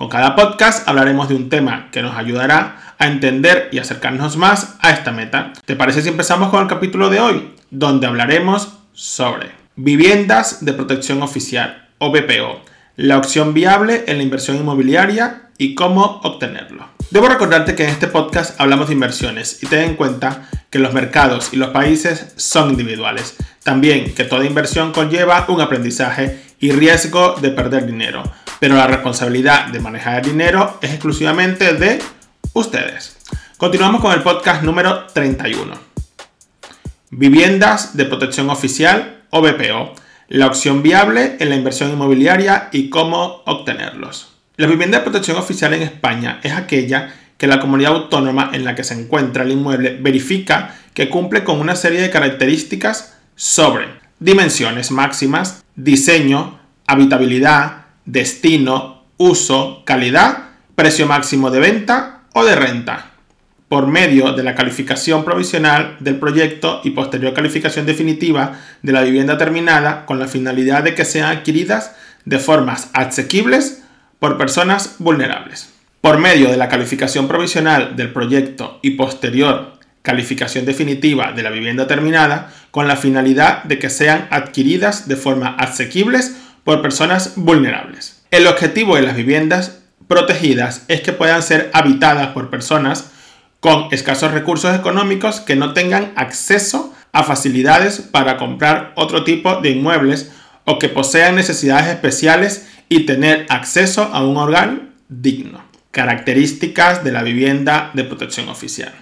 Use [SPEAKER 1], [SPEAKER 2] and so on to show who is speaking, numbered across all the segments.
[SPEAKER 1] Con cada podcast hablaremos de un tema que nos ayudará a entender y acercarnos más a esta meta. ¿Te parece si empezamos con el capítulo de hoy, donde hablaremos sobre viviendas de protección oficial o BPO, la opción viable en la inversión inmobiliaria y cómo obtenerlo? Debo recordarte que en este podcast hablamos de inversiones y ten en cuenta que los mercados y los países son individuales. También que toda inversión conlleva un aprendizaje y riesgo de perder dinero pero la responsabilidad de manejar el dinero es exclusivamente de ustedes. Continuamos con el podcast número 31. Viviendas de protección oficial o BPO, la opción viable en la inversión inmobiliaria y cómo obtenerlos. La vivienda de protección oficial en España es aquella que la comunidad autónoma en la que se encuentra el inmueble verifica que cumple con una serie de características sobre dimensiones máximas, diseño, habitabilidad, destino, uso, calidad, precio máximo de venta o de renta. Por medio de la calificación provisional del proyecto y posterior calificación definitiva de la vivienda terminada con la finalidad de que sean adquiridas de formas asequibles por personas vulnerables. Por medio de la calificación provisional del proyecto y posterior calificación definitiva de la vivienda terminada con la finalidad de que sean adquiridas de forma asequibles por personas vulnerables. El objetivo de las viviendas protegidas es que puedan ser habitadas por personas con escasos recursos económicos que no tengan acceso a facilidades para comprar otro tipo de inmuebles o que posean necesidades especiales y tener acceso a un hogar digno. Características de la vivienda de protección oficial.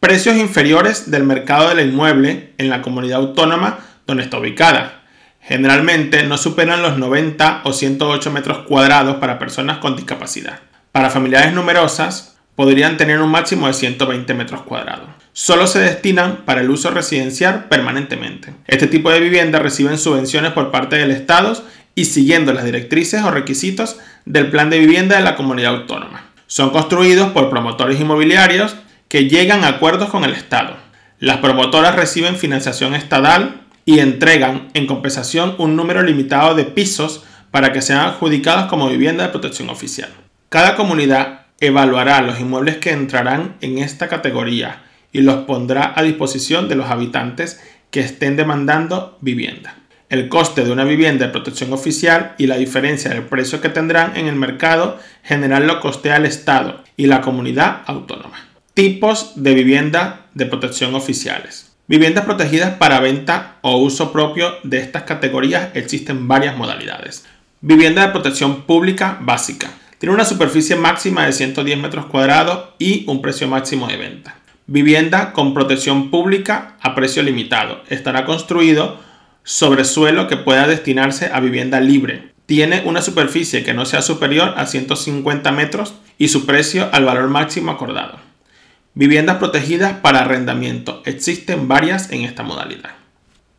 [SPEAKER 1] Precios inferiores del mercado del inmueble en la comunidad autónoma donde está ubicada. Generalmente no superan los 90 o 108 metros cuadrados para personas con discapacidad. Para familiares numerosas, podrían tener un máximo de 120 metros cuadrados. Solo se destinan para el uso residencial permanentemente. Este tipo de viviendas reciben subvenciones por parte del Estado y siguiendo las directrices o requisitos del plan de vivienda de la comunidad autónoma. Son construidos por promotores inmobiliarios que llegan a acuerdos con el Estado. Las promotoras reciben financiación estatal y entregan en compensación un número limitado de pisos para que sean adjudicados como vivienda de protección oficial. Cada comunidad evaluará los inmuebles que entrarán en esta categoría y los pondrá a disposición de los habitantes que estén demandando vivienda. El coste de una vivienda de protección oficial y la diferencia del precio que tendrán en el mercado general lo costea el Estado y la comunidad autónoma. Tipos de vivienda de protección oficiales. Viviendas protegidas para venta o uso propio de estas categorías existen varias modalidades. Vivienda de protección pública básica. Tiene una superficie máxima de 110 metros cuadrados y un precio máximo de venta. Vivienda con protección pública a precio limitado. Estará construido sobre suelo que pueda destinarse a vivienda libre. Tiene una superficie que no sea superior a 150 metros y su precio al valor máximo acordado. Viviendas protegidas para arrendamiento. Existen varias en esta modalidad.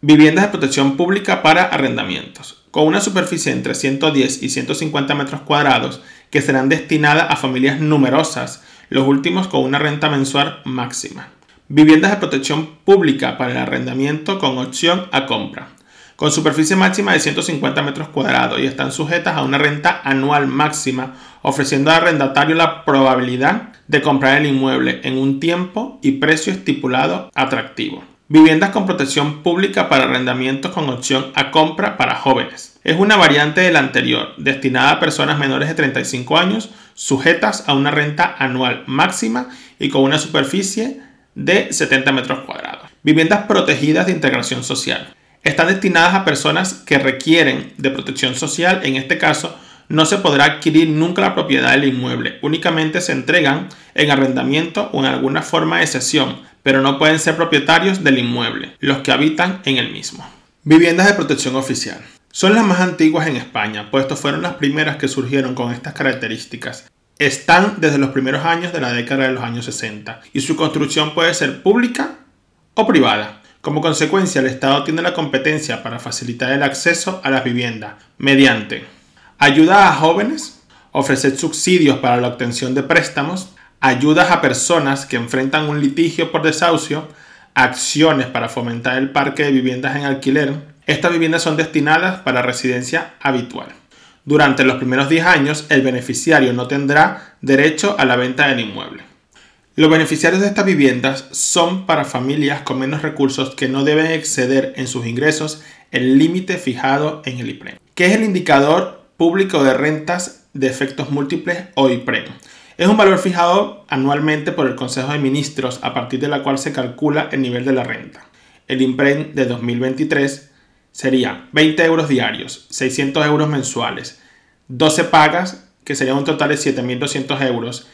[SPEAKER 1] Viviendas de protección pública para arrendamientos, con una superficie entre 110 y 150 metros cuadrados que serán destinadas a familias numerosas, los últimos con una renta mensual máxima. Viviendas de protección pública para el arrendamiento con opción a compra, con superficie máxima de 150 metros cuadrados y están sujetas a una renta anual máxima, ofreciendo al arrendatario la probabilidad de comprar el inmueble en un tiempo y precio estipulado atractivo. Viviendas con protección pública para arrendamientos con opción a compra para jóvenes. Es una variante de la anterior, destinada a personas menores de 35 años, sujetas a una renta anual máxima y con una superficie de 70 metros cuadrados. Viviendas protegidas de integración social. Están destinadas a personas que requieren de protección social, en este caso no se podrá adquirir nunca la propiedad del inmueble, únicamente se entregan en arrendamiento o en alguna forma de cesión, pero no pueden ser propietarios del inmueble, los que habitan en el mismo. Viviendas de protección oficial. Son las más antiguas en España, puesto fueron las primeras que surgieron con estas características. están desde los primeros años de la década de los años 60 y su construcción puede ser pública o privada. Como consecuencia, el Estado tiene la competencia para facilitar el acceso a las viviendas mediante ayuda a jóvenes, ofrecer subsidios para la obtención de préstamos, ayudas a personas que enfrentan un litigio por desahucio, acciones para fomentar el parque de viviendas en alquiler. Estas viviendas son destinadas para residencia habitual. Durante los primeros 10 años, el beneficiario no tendrá derecho a la venta del inmueble. Los beneficiarios de estas viviendas son para familias con menos recursos que no deben exceder en sus ingresos el límite fijado en el IPREM, que es el indicador público de rentas de efectos múltiples o IPREM. Es un valor fijado anualmente por el Consejo de Ministros a partir de la cual se calcula el nivel de la renta. El IPREM de 2023 sería 20 euros diarios, 600 euros mensuales, 12 pagas, que sería un total de 7.200 euros,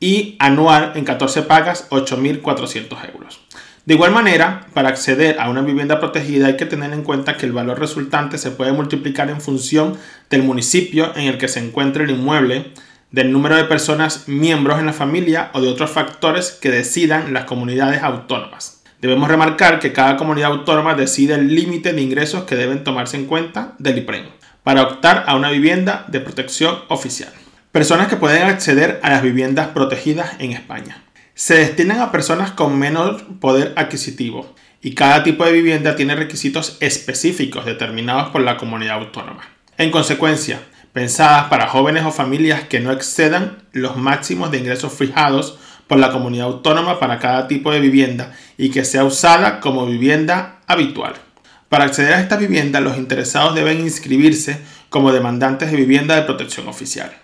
[SPEAKER 1] y anual en 14 pagas 8.400 euros. De igual manera, para acceder a una vivienda protegida hay que tener en cuenta que el valor resultante se puede multiplicar en función del municipio en el que se encuentre el inmueble, del número de personas miembros en la familia o de otros factores que decidan las comunidades autónomas. Debemos remarcar que cada comunidad autónoma decide el límite de ingresos que deben tomarse en cuenta del IPREM para optar a una vivienda de protección oficial. Personas que pueden acceder a las viviendas protegidas en España. Se destinan a personas con menor poder adquisitivo y cada tipo de vivienda tiene requisitos específicos determinados por la comunidad autónoma. En consecuencia, pensadas para jóvenes o familias que no excedan los máximos de ingresos fijados por la comunidad autónoma para cada tipo de vivienda y que sea usada como vivienda habitual. Para acceder a esta vivienda, los interesados deben inscribirse como demandantes de vivienda de protección oficial.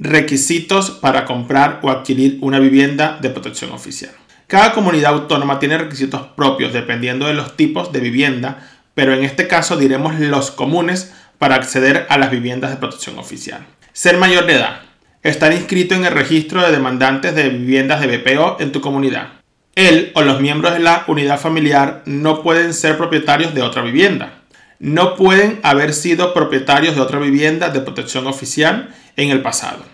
[SPEAKER 1] Requisitos para comprar o adquirir una vivienda de protección oficial. Cada comunidad autónoma tiene requisitos propios dependiendo de los tipos de vivienda, pero en este caso diremos los comunes para acceder a las viviendas de protección oficial. Ser mayor de edad. Estar inscrito en el registro de demandantes de viviendas de BPO en tu comunidad. Él o los miembros de la unidad familiar no pueden ser propietarios de otra vivienda. No pueden haber sido propietarios de otra vivienda de protección oficial en el pasado.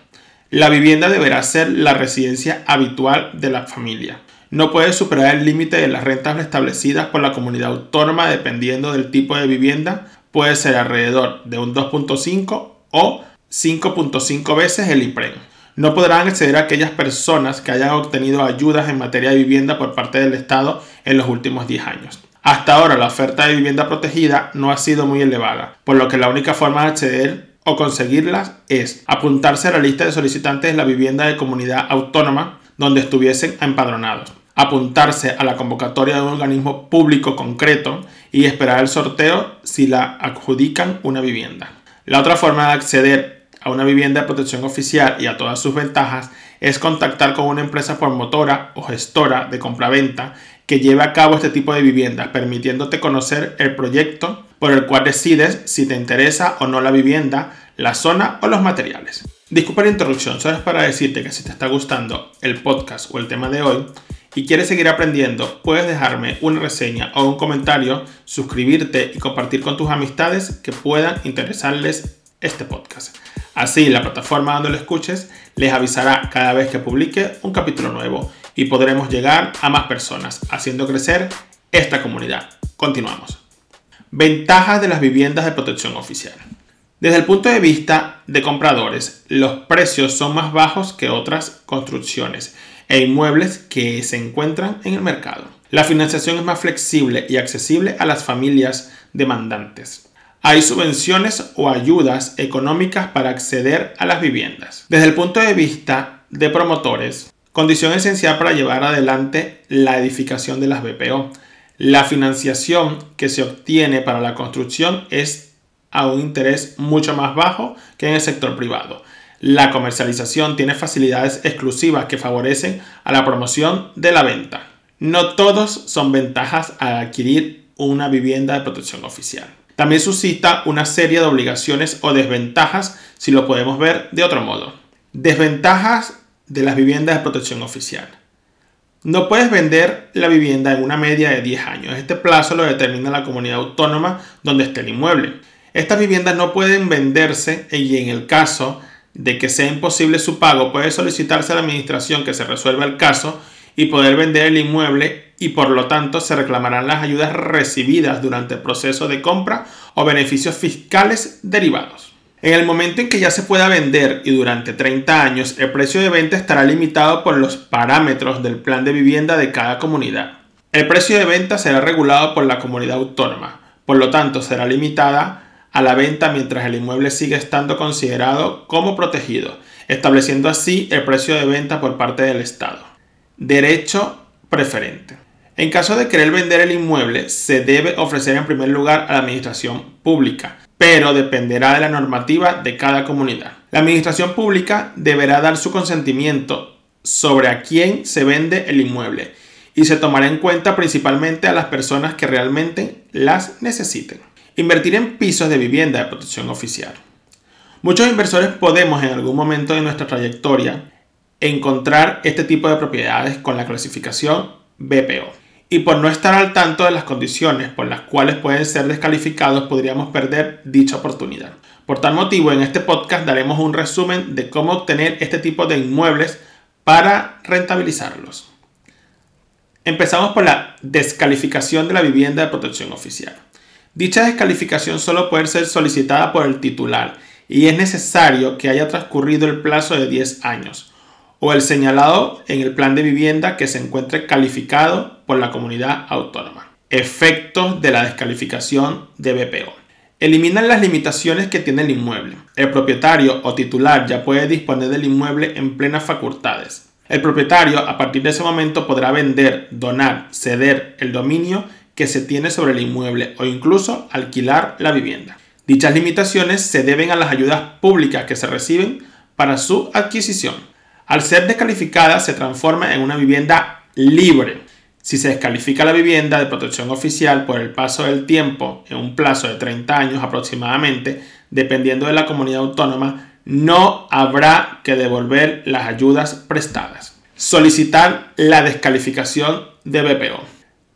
[SPEAKER 1] La vivienda deberá ser la residencia habitual de la familia. No puede superar el límite de las rentas establecidas por la comunidad autónoma dependiendo del tipo de vivienda. Puede ser alrededor de un 2.5 o 5.5 veces el IPREM. No podrán acceder a aquellas personas que hayan obtenido ayudas en materia de vivienda por parte del Estado en los últimos 10 años. Hasta ahora la oferta de vivienda protegida no ha sido muy elevada, por lo que la única forma de acceder o conseguirlas es apuntarse a la lista de solicitantes de la vivienda de comunidad autónoma donde estuviesen empadronados, apuntarse a la convocatoria de un organismo público concreto y esperar el sorteo si la adjudican una vivienda. La otra forma de acceder a una vivienda de protección oficial y a todas sus ventajas es contactar con una empresa promotora o gestora de compraventa que lleve a cabo este tipo de viviendas, permitiéndote conocer el proyecto por el cual decides si te interesa o no la vivienda, la zona o los materiales. Disculpa la interrupción, solo es para decirte que si te está gustando el podcast o el tema de hoy y quieres seguir aprendiendo, puedes dejarme una reseña o un comentario, suscribirte y compartir con tus amistades que puedan interesarles este podcast. Así la plataforma donde lo escuches les avisará cada vez que publique un capítulo nuevo y podremos llegar a más personas, haciendo crecer esta comunidad. Continuamos. Ventajas de las viviendas de protección oficial. Desde el punto de vista de compradores, los precios son más bajos que otras construcciones e inmuebles que se encuentran en el mercado. La financiación es más flexible y accesible a las familias demandantes. Hay subvenciones o ayudas económicas para acceder a las viviendas. Desde el punto de vista de promotores, condición esencial para llevar adelante la edificación de las BPO la financiación que se obtiene para la construcción es a un interés mucho más bajo que en el sector privado. La comercialización tiene facilidades exclusivas que favorecen a la promoción de la venta. No todos son ventajas al adquirir una vivienda de protección oficial. También suscita una serie de obligaciones o desventajas si lo podemos ver de otro modo. Desventajas de las viviendas de protección oficial. No puedes vender la vivienda en una media de 10 años. Este plazo lo determina la comunidad autónoma donde esté el inmueble. Estas viviendas no pueden venderse y en el caso de que sea imposible su pago, puede solicitarse a la administración que se resuelva el caso y poder vender el inmueble y por lo tanto se reclamarán las ayudas recibidas durante el proceso de compra o beneficios fiscales derivados. En el momento en que ya se pueda vender y durante 30 años, el precio de venta estará limitado por los parámetros del plan de vivienda de cada comunidad. El precio de venta será regulado por la comunidad autónoma, por lo tanto será limitada a la venta mientras el inmueble sigue estando considerado como protegido, estableciendo así el precio de venta por parte del Estado. Derecho preferente. En caso de querer vender el inmueble, se debe ofrecer en primer lugar a la administración pública, pero dependerá de la normativa de cada comunidad. La administración pública deberá dar su consentimiento sobre a quién se vende el inmueble y se tomará en cuenta principalmente a las personas que realmente las necesiten. Invertir en pisos de vivienda de protección oficial. Muchos inversores podemos en algún momento de nuestra trayectoria encontrar este tipo de propiedades con la clasificación BPO y por no estar al tanto de las condiciones por las cuales pueden ser descalificados podríamos perder dicha oportunidad. Por tal motivo, en este podcast daremos un resumen de cómo obtener este tipo de inmuebles para rentabilizarlos. Empezamos por la descalificación de la vivienda de protección oficial. Dicha descalificación solo puede ser solicitada por el titular y es necesario que haya transcurrido el plazo de 10 años o el señalado en el plan de vivienda que se encuentre calificado por la comunidad autónoma. Efectos de la descalificación de BPO. Eliminan las limitaciones que tiene el inmueble. El propietario o titular ya puede disponer del inmueble en plenas facultades. El propietario a partir de ese momento podrá vender, donar, ceder el dominio que se tiene sobre el inmueble o incluso alquilar la vivienda. Dichas limitaciones se deben a las ayudas públicas que se reciben para su adquisición. Al ser descalificada se transforma en una vivienda libre. Si se descalifica la vivienda de protección oficial por el paso del tiempo, en un plazo de 30 años aproximadamente, dependiendo de la comunidad autónoma, no habrá que devolver las ayudas prestadas. Solicitar la descalificación de BPO.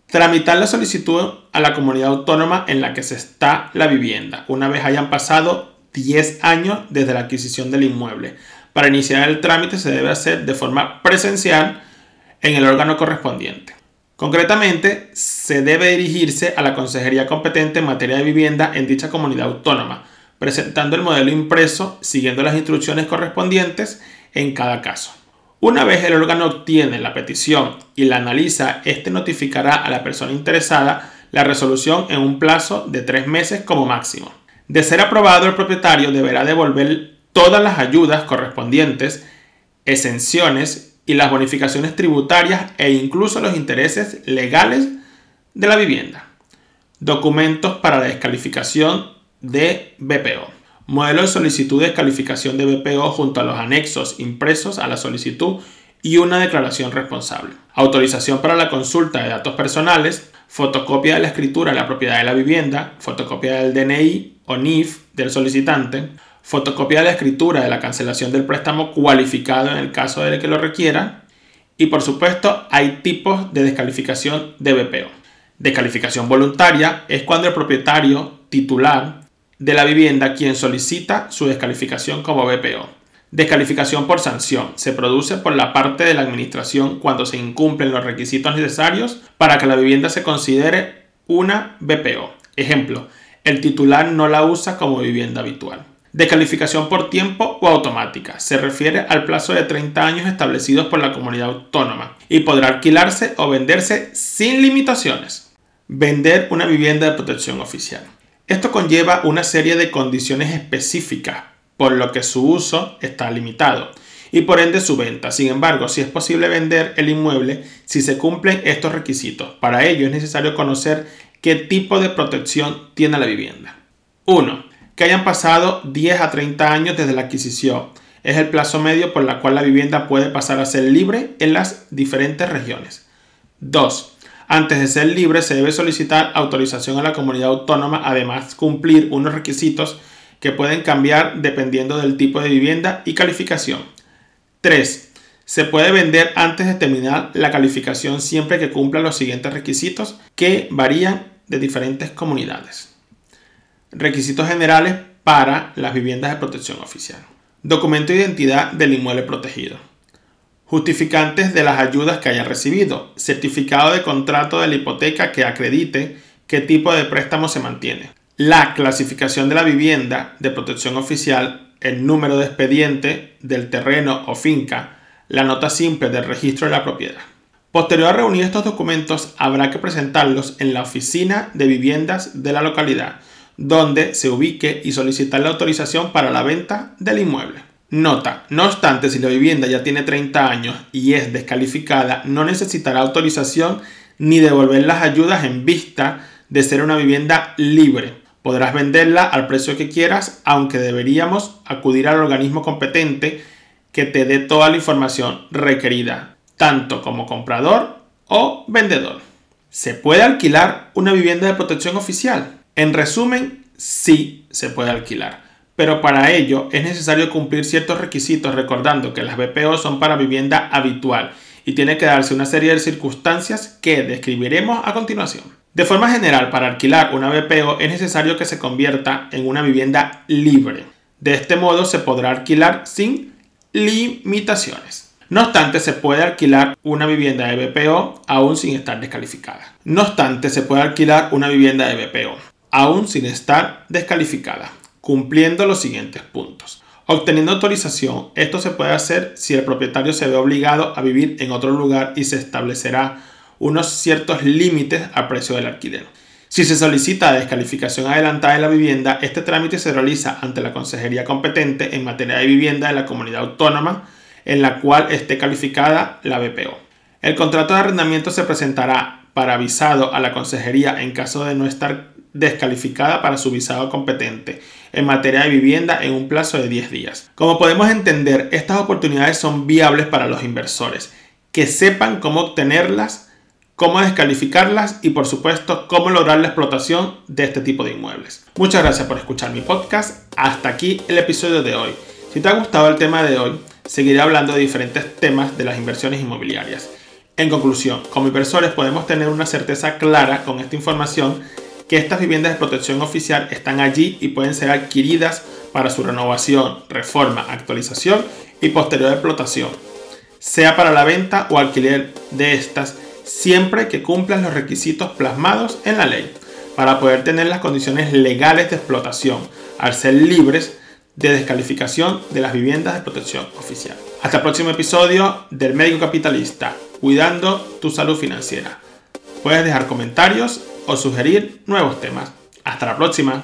[SPEAKER 1] Tramitar la solicitud a la comunidad autónoma en la que se está la vivienda, una vez hayan pasado 10 años desde la adquisición del inmueble. Para iniciar el trámite se debe hacer de forma presencial en el órgano correspondiente. Concretamente, se debe dirigirse a la consejería competente en materia de vivienda en dicha comunidad autónoma, presentando el modelo impreso siguiendo las instrucciones correspondientes en cada caso. Una vez el órgano obtiene la petición y la analiza, este notificará a la persona interesada la resolución en un plazo de tres meses como máximo. De ser aprobado, el propietario deberá devolver todas las ayudas correspondientes, exenciones y las bonificaciones tributarias e incluso los intereses legales de la vivienda. Documentos para la descalificación de BPO. Modelo de solicitud de descalificación de BPO junto a los anexos impresos a la solicitud y una declaración responsable. Autorización para la consulta de datos personales, fotocopia de la escritura de la propiedad de la vivienda, fotocopia del DNI o NIF del solicitante, fotocopia de la escritura de la cancelación del préstamo cualificado en el caso de que lo requiera. Y por supuesto hay tipos de descalificación de BPO. Descalificación voluntaria es cuando el propietario titular de la vivienda quien solicita su descalificación como BPO. Descalificación por sanción se produce por la parte de la administración cuando se incumplen los requisitos necesarios para que la vivienda se considere una BPO. Ejemplo, el titular no la usa como vivienda habitual de calificación por tiempo o automática. Se refiere al plazo de 30 años establecidos por la comunidad autónoma y podrá alquilarse o venderse sin limitaciones. Vender una vivienda de protección oficial. Esto conlleva una serie de condiciones específicas, por lo que su uso está limitado y por ende su venta. Sin embargo, si es posible vender el inmueble si se cumplen estos requisitos. Para ello es necesario conocer qué tipo de protección tiene la vivienda. 1 que hayan pasado 10 a 30 años desde la adquisición. Es el plazo medio por el cual la vivienda puede pasar a ser libre en las diferentes regiones. 2. Antes de ser libre se debe solicitar autorización a la comunidad autónoma, además cumplir unos requisitos que pueden cambiar dependiendo del tipo de vivienda y calificación. 3. Se puede vender antes de terminar la calificación siempre que cumpla los siguientes requisitos que varían de diferentes comunidades. Requisitos generales para las viviendas de protección oficial. documento de identidad del inmueble protegido, justificantes de las ayudas que haya recibido, certificado de contrato de la hipoteca que acredite qué tipo de préstamo se mantiene, la clasificación de la vivienda de protección oficial, el número de expediente del terreno o finca, la nota simple del registro de la propiedad. Posterior a reunir estos documentos, habrá que presentarlos en la oficina de viviendas de la localidad, donde se ubique y solicitar la autorización para la venta del inmueble. Nota, no obstante, si la vivienda ya tiene 30 años y es descalificada, no necesitará autorización ni devolver las ayudas en vista de ser una vivienda libre. Podrás venderla al precio que quieras, aunque deberíamos acudir al organismo competente que te dé toda la información requerida, tanto como comprador o vendedor. ¿Se puede alquilar una vivienda de protección oficial? En resumen, sí se puede alquilar, pero para ello es necesario cumplir ciertos requisitos recordando que las BPO son para vivienda habitual y tiene que darse una serie de circunstancias que describiremos a continuación. De forma general, para alquilar una BPO es necesario que se convierta en una vivienda libre. De este modo se podrá alquilar sin limitaciones. No obstante, se puede alquilar una vivienda de BPO aún sin estar descalificada. No obstante, se puede alquilar una vivienda de BPO aún sin estar descalificada, cumpliendo los siguientes puntos. Obteniendo autorización, esto se puede hacer si el propietario se ve obligado a vivir en otro lugar y se establecerá unos ciertos límites al precio del alquiler. Si se solicita descalificación adelantada de la vivienda, este trámite se realiza ante la consejería competente en materia de vivienda de la comunidad autónoma en la cual esté calificada la BPO. El contrato de arrendamiento se presentará para avisado a la consejería en caso de no estar descalificada para su visado competente en materia de vivienda en un plazo de 10 días. Como podemos entender, estas oportunidades son viables para los inversores, que sepan cómo obtenerlas, cómo descalificarlas y por supuesto cómo lograr la explotación de este tipo de inmuebles. Muchas gracias por escuchar mi podcast. Hasta aquí el episodio de hoy. Si te ha gustado el tema de hoy, seguiré hablando de diferentes temas de las inversiones inmobiliarias. En conclusión, como inversores podemos tener una certeza clara con esta información que estas viviendas de protección oficial están allí y pueden ser adquiridas para su renovación, reforma, actualización y posterior explotación, sea para la venta o alquiler de estas, siempre que cumplan los requisitos plasmados en la ley, para poder tener las condiciones legales de explotación, al ser libres de descalificación de las viviendas de protección oficial. Hasta el próximo episodio del Médico Capitalista, cuidando tu salud financiera. Puedes dejar comentarios o sugerir nuevos temas. Hasta la próxima.